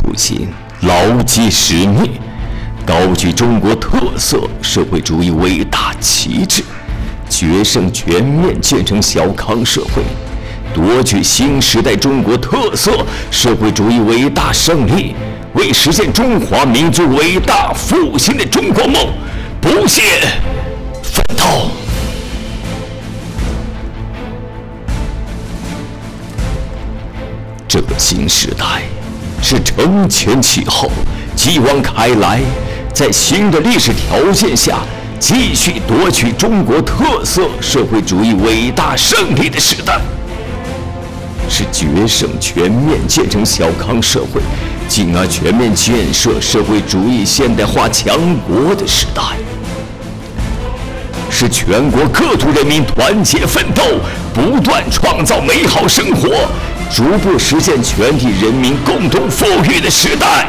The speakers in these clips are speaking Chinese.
初心，牢记使命，高举中国特色社会主义伟大旗帜，决胜全面建成小康社会，夺取新时代中国特色社会主义伟大胜利，为实现中华民族伟大复兴的中国梦不懈奋斗。这个新时代是承前启后、继往开来，在新的历史条件下继续夺取中国特色社会主义伟大胜利的时代，是决胜全面建成小康社会，进而全面建设社会主义现代化强国的时代，是全国各族人民团结奋斗，不断创造美好生活。逐步实现全体人民共同富裕的时代，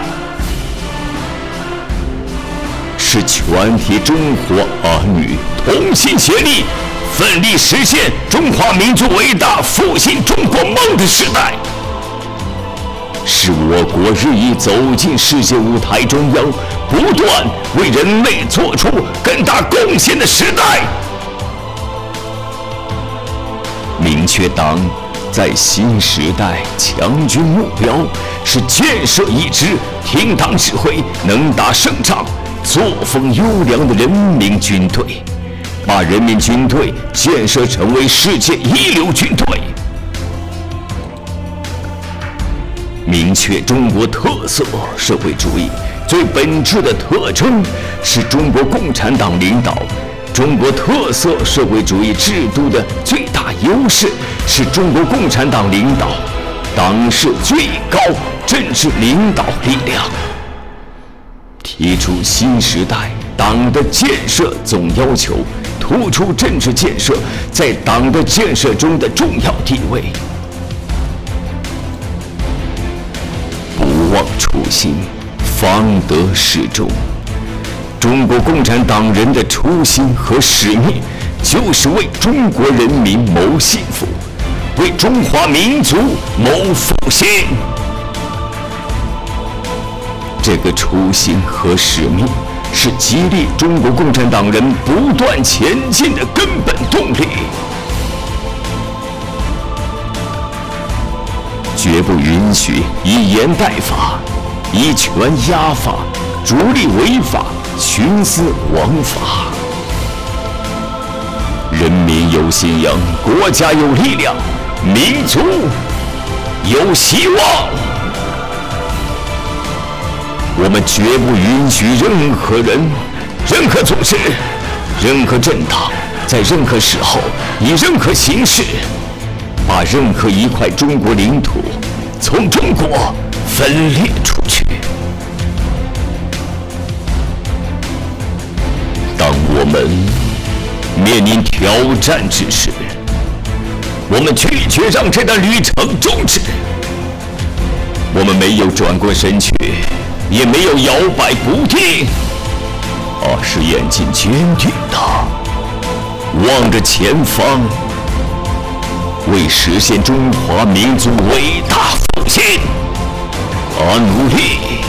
是全体中国儿女同心协力、奋力实现中华民族伟大复兴中国梦的时代，是我国日益走进世界舞台中央、不断为人类做出更大贡献的时代。明确党。在新时代，强军目标是建设一支听党指挥、能打胜仗、作风优良的人民军队，把人民军队建设成为世界一流军队。明确中国特色社会主义最本质的特征，是中国共产党领导。中国特色社会主义制度的最大优势是中国共产党领导，党是最高政治领导力量。提出新时代党的建设总要求，突出政治建设在党的建设中的重要地位。不忘初心，方得始终。中国共产党人的初心和使命，就是为中国人民谋幸福，为中华民族谋复兴。这个初心和使命，是激励中国共产党人不断前进的根本动力。绝不允许以严代法，以权压法，逐利违法。徇私枉法，人民有信仰，国家有力量，民族有希望。我们绝不允许任何人、任何组织、任何政党，在任何时候以任何形式，把任何一块中国领土从中国分裂出去。当我们面临挑战之时，我们拒绝让这段旅程终止。我们没有转过身去，也没有摇摆不定，而是眼睛坚定的望着前方，为实现中华民族伟大复兴而努力。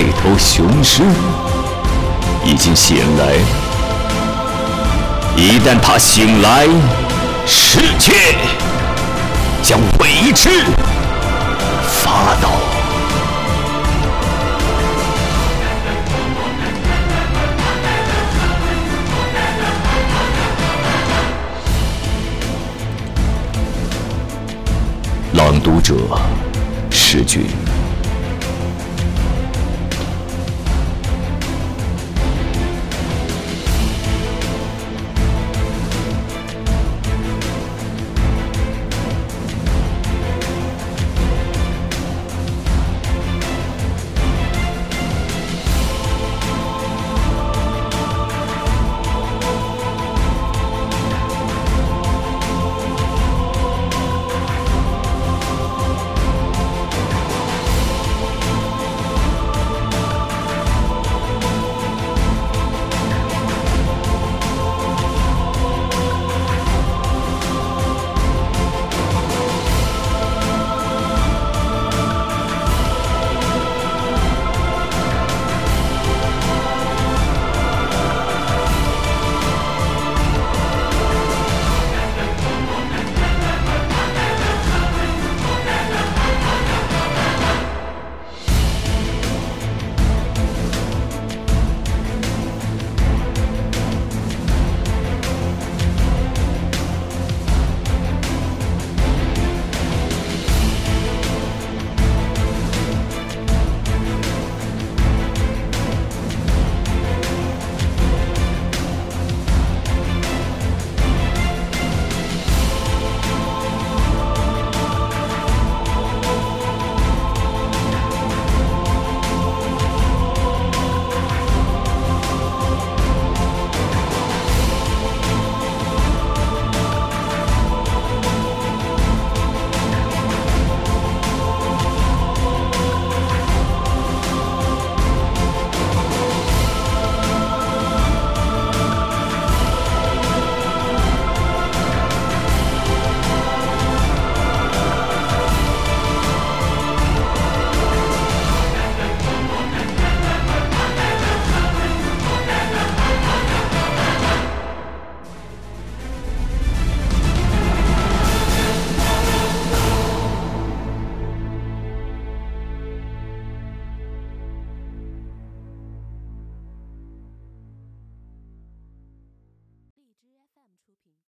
这头雄狮已经醒来，一旦它醒来，世界将为之发抖。朗读者，诗君。